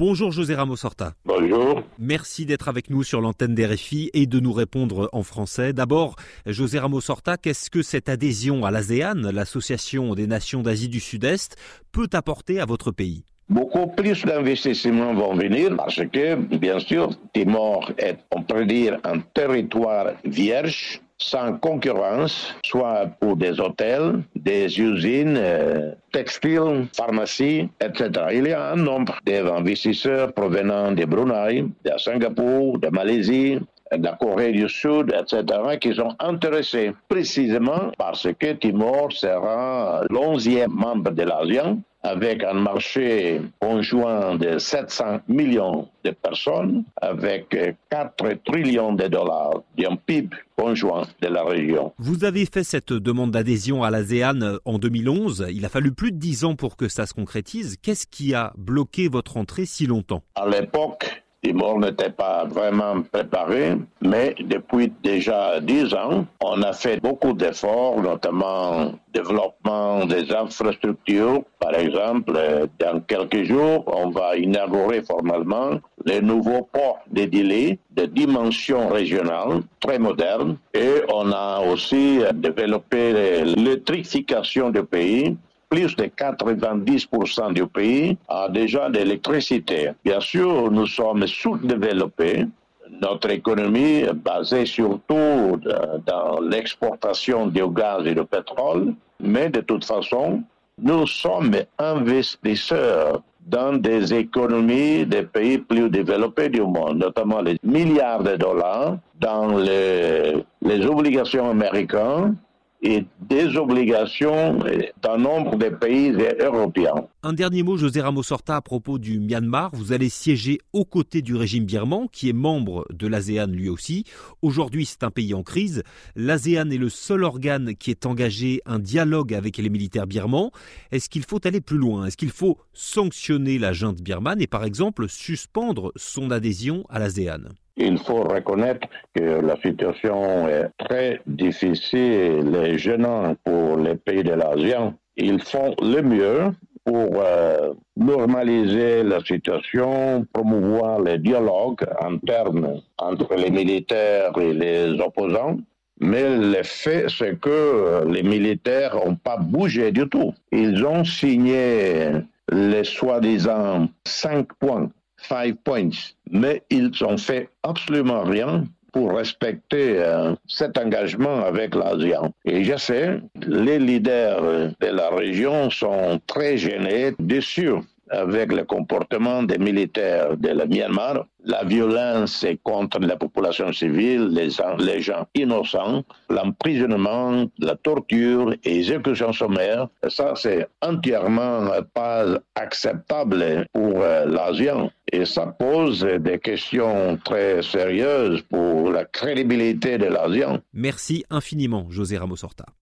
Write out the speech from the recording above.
Bonjour José Ramos Horta. Bonjour. Merci d'être avec nous sur l'antenne des RFI et de nous répondre en français. D'abord, José Ramos Horta, qu'est-ce que cette adhésion à l'ASEAN, l'association des nations d'Asie du Sud-Est, peut apporter à votre pays? Beaucoup plus d'investissements vont venir parce que, bien sûr, Timor est, on peut dire, un territoire vierge sans concurrence, soit pour des hôtels, des usines euh, textiles, pharmacies, etc. Il y a un nombre d'investisseurs provenant de Brunei, de Singapour, de Malaisie, la Corée du Sud, etc., qui sont intéressés précisément parce que Timor sera l'onzième membre de l'ASEAN avec un marché conjoint de 700 millions de personnes, avec 4 trillions de dollars d'un PIB conjoint de la région. Vous avez fait cette demande d'adhésion à l'ASEAN en 2011. Il a fallu plus de 10 ans pour que ça se concrétise. Qu'est-ce qui a bloqué votre entrée si longtemps? À l'époque, Timor n'était pas vraiment préparé, mais depuis déjà dix ans, on a fait beaucoup d'efforts, notamment développement des infrastructures. Par exemple, dans quelques jours, on va inaugurer formellement les nouveaux ports de Dili de dimension régionale très moderne et on a aussi développé l'électrification du pays plus de 90% du pays a déjà de l'électricité. Bien sûr, nous sommes sous-développés. Notre économie est basée surtout dans l'exportation du gaz et du pétrole, mais de toute façon, nous sommes investisseurs dans des économies des pays plus développés du monde, notamment les milliards de dollars dans les, les obligations américaines et des obligations d'un nombre de pays européens. Un dernier mot, José Ramos Horta, à propos du Myanmar. Vous allez siéger aux côtés du régime birman, qui est membre de l'ASEAN lui aussi. Aujourd'hui, c'est un pays en crise. L'ASEAN est le seul organe qui est engagé un dialogue avec les militaires birmans. Est-ce qu'il faut aller plus loin? Est-ce qu'il faut sanctionner la junte birmane et, par exemple, suspendre son adhésion à l'ASEAN? Il faut reconnaître que la situation est très difficile et gênante pour les pays de l'ASEAN. Ils font le mieux pour euh, normaliser la situation, promouvoir le dialogue interne entre les militaires et les opposants. Mais le fait, c'est que les militaires n'ont pas bougé du tout. Ils ont signé les soi-disant cinq points five points, mais ils ont fait absolument rien pour respecter euh, cet engagement avec l'ASEAN. Et je sais, les leaders de la région sont très gênés, déçus avec le comportement des militaires de Myanmar, la violence contre la population civile, les, gens innocents, l'emprisonnement, la torture et les exécutions sommaires, ça c'est entièrement pas acceptable pour euh, l'ASEAN. Et ça pose des questions très sérieuses pour la crédibilité de l'ASEAN. Merci infiniment, José Ramos Horta.